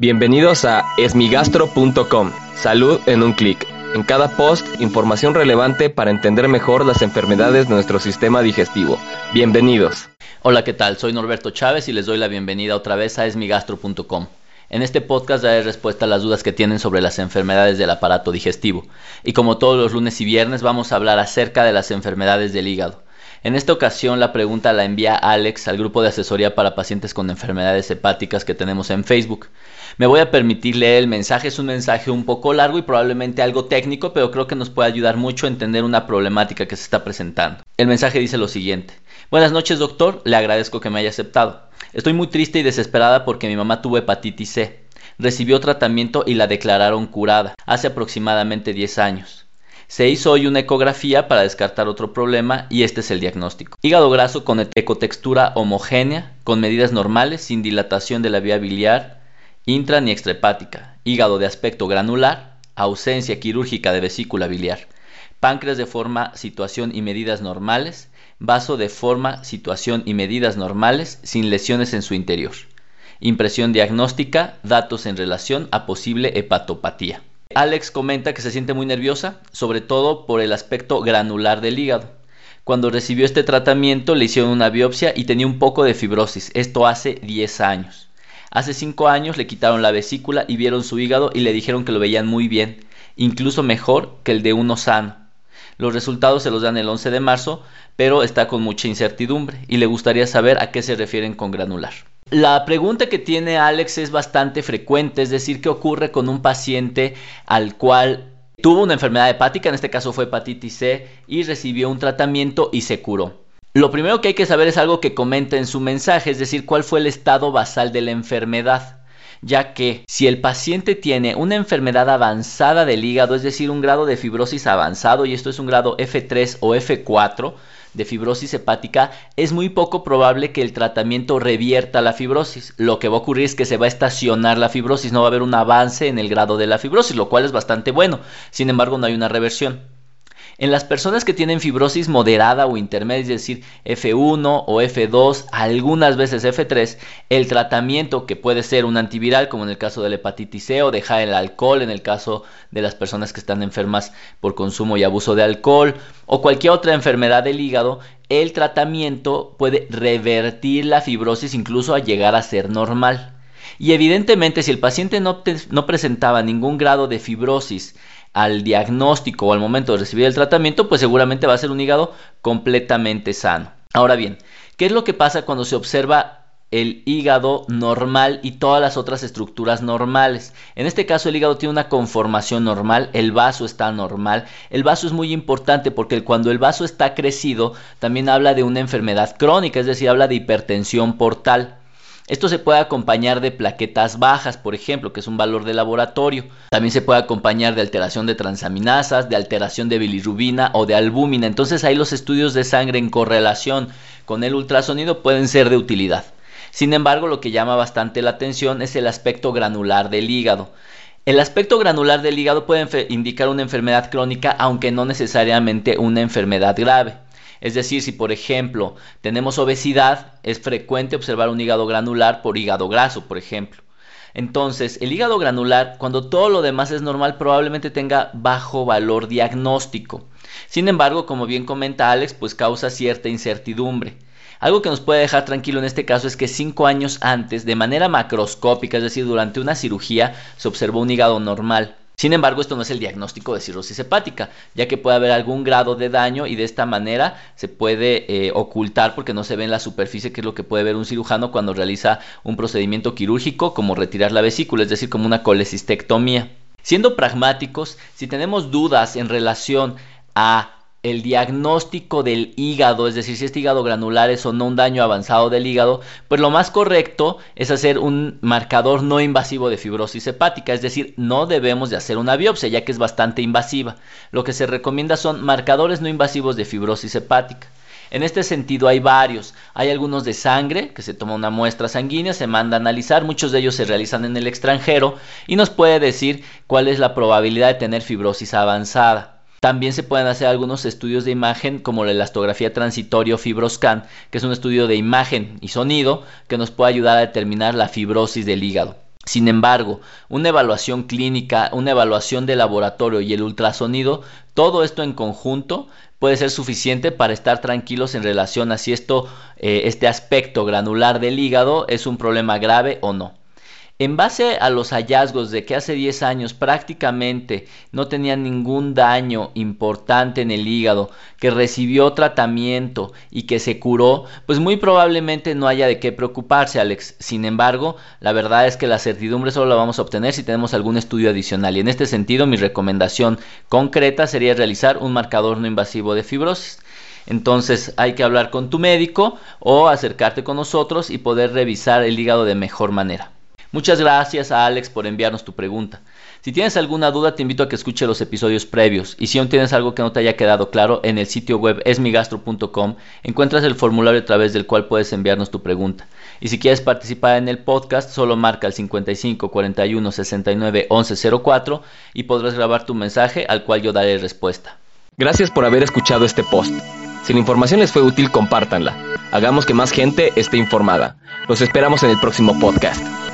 Bienvenidos a esmigastro.com. Salud en un clic. En cada post, información relevante para entender mejor las enfermedades de nuestro sistema digestivo. Bienvenidos. Hola, ¿qué tal? Soy Norberto Chávez y les doy la bienvenida otra vez a esmigastro.com. En este podcast daré respuesta a las dudas que tienen sobre las enfermedades del aparato digestivo. Y como todos los lunes y viernes vamos a hablar acerca de las enfermedades del hígado. En esta ocasión la pregunta la envía Alex al grupo de asesoría para pacientes con enfermedades hepáticas que tenemos en Facebook. Me voy a permitir leer el mensaje, es un mensaje un poco largo y probablemente algo técnico, pero creo que nos puede ayudar mucho a entender una problemática que se está presentando. El mensaje dice lo siguiente. Buenas noches doctor, le agradezco que me haya aceptado. Estoy muy triste y desesperada porque mi mamá tuvo hepatitis C. Recibió tratamiento y la declararon curada hace aproximadamente 10 años. Se hizo hoy una ecografía para descartar otro problema y este es el diagnóstico. Hígado graso con ecotextura homogénea, con medidas normales, sin dilatación de la vía biliar, intra ni extrahepática. Hígado de aspecto granular, ausencia quirúrgica de vesícula biliar. Páncreas de forma, situación y medidas normales. Vaso de forma, situación y medidas normales, sin lesiones en su interior. Impresión diagnóstica, datos en relación a posible hepatopatía. Alex comenta que se siente muy nerviosa, sobre todo por el aspecto granular del hígado. Cuando recibió este tratamiento le hicieron una biopsia y tenía un poco de fibrosis, esto hace 10 años. Hace 5 años le quitaron la vesícula y vieron su hígado y le dijeron que lo veían muy bien, incluso mejor que el de uno sano. Los resultados se los dan el 11 de marzo, pero está con mucha incertidumbre y le gustaría saber a qué se refieren con granular. La pregunta que tiene Alex es bastante frecuente, es decir, ¿qué ocurre con un paciente al cual tuvo una enfermedad hepática, en este caso fue hepatitis C, y recibió un tratamiento y se curó? Lo primero que hay que saber es algo que comenta en su mensaje, es decir, cuál fue el estado basal de la enfermedad ya que si el paciente tiene una enfermedad avanzada del hígado, es decir, un grado de fibrosis avanzado, y esto es un grado F3 o F4, de fibrosis hepática, es muy poco probable que el tratamiento revierta la fibrosis. Lo que va a ocurrir es que se va a estacionar la fibrosis, no va a haber un avance en el grado de la fibrosis, lo cual es bastante bueno. Sin embargo, no hay una reversión. En las personas que tienen fibrosis moderada o intermedia, es decir, F1 o F2, algunas veces F3, el tratamiento que puede ser un antiviral, como en el caso de la hepatitis C, o dejar el alcohol en el caso de las personas que están enfermas por consumo y abuso de alcohol, o cualquier otra enfermedad del hígado, el tratamiento puede revertir la fibrosis incluso a llegar a ser normal. Y evidentemente si el paciente no, no presentaba ningún grado de fibrosis, al diagnóstico o al momento de recibir el tratamiento, pues seguramente va a ser un hígado completamente sano. Ahora bien, ¿qué es lo que pasa cuando se observa el hígado normal y todas las otras estructuras normales. En este caso el hígado tiene una conformación normal, el vaso está normal. El vaso es muy importante porque cuando el vaso está crecido también habla de una enfermedad crónica, es decir, habla de hipertensión portal. Esto se puede acompañar de plaquetas bajas, por ejemplo, que es un valor de laboratorio. También se puede acompañar de alteración de transaminasas, de alteración de bilirrubina o de albúmina. Entonces ahí los estudios de sangre en correlación con el ultrasonido pueden ser de utilidad. Sin embargo, lo que llama bastante la atención es el aspecto granular del hígado. El aspecto granular del hígado puede indicar una enfermedad crónica, aunque no necesariamente una enfermedad grave. Es decir, si por ejemplo tenemos obesidad, es frecuente observar un hígado granular por hígado graso, por ejemplo. Entonces, el hígado granular, cuando todo lo demás es normal, probablemente tenga bajo valor diagnóstico. Sin embargo, como bien comenta Alex, pues causa cierta incertidumbre. Algo que nos puede dejar tranquilo en este caso es que cinco años antes, de manera macroscópica, es decir, durante una cirugía, se observó un hígado normal. Sin embargo, esto no es el diagnóstico de cirrosis hepática, ya que puede haber algún grado de daño y de esta manera se puede eh, ocultar porque no se ve en la superficie, que es lo que puede ver un cirujano cuando realiza un procedimiento quirúrgico como retirar la vesícula, es decir, como una colecistectomía. Siendo pragmáticos, si tenemos dudas en relación a el diagnóstico del hígado, es decir, si este hígado granular es o no un daño avanzado del hígado, pues lo más correcto es hacer un marcador no invasivo de fibrosis hepática, es decir, no debemos de hacer una biopsia ya que es bastante invasiva. Lo que se recomienda son marcadores no invasivos de fibrosis hepática. En este sentido hay varios. Hay algunos de sangre, que se toma una muestra sanguínea, se manda a analizar, muchos de ellos se realizan en el extranjero y nos puede decir cuál es la probabilidad de tener fibrosis avanzada. También se pueden hacer algunos estudios de imagen como la elastografía transitorio fibroscan, que es un estudio de imagen y sonido que nos puede ayudar a determinar la fibrosis del hígado. Sin embargo, una evaluación clínica, una evaluación de laboratorio y el ultrasonido, todo esto en conjunto puede ser suficiente para estar tranquilos en relación a si esto, eh, este aspecto granular del hígado es un problema grave o no. En base a los hallazgos de que hace 10 años prácticamente no tenía ningún daño importante en el hígado, que recibió tratamiento y que se curó, pues muy probablemente no haya de qué preocuparse, Alex. Sin embargo, la verdad es que la certidumbre solo la vamos a obtener si tenemos algún estudio adicional. Y en este sentido, mi recomendación concreta sería realizar un marcador no invasivo de fibrosis. Entonces hay que hablar con tu médico o acercarte con nosotros y poder revisar el hígado de mejor manera. Muchas gracias a Alex por enviarnos tu pregunta. Si tienes alguna duda, te invito a que escuche los episodios previos. Y si aún tienes algo que no te haya quedado claro, en el sitio web esmigastro.com encuentras el formulario a través del cual puedes enviarnos tu pregunta. Y si quieres participar en el podcast, solo marca el 55 41 69 11 04 y podrás grabar tu mensaje al cual yo daré respuesta. Gracias por haber escuchado este post. Si la información les fue útil, compártanla. Hagamos que más gente esté informada. Los esperamos en el próximo podcast.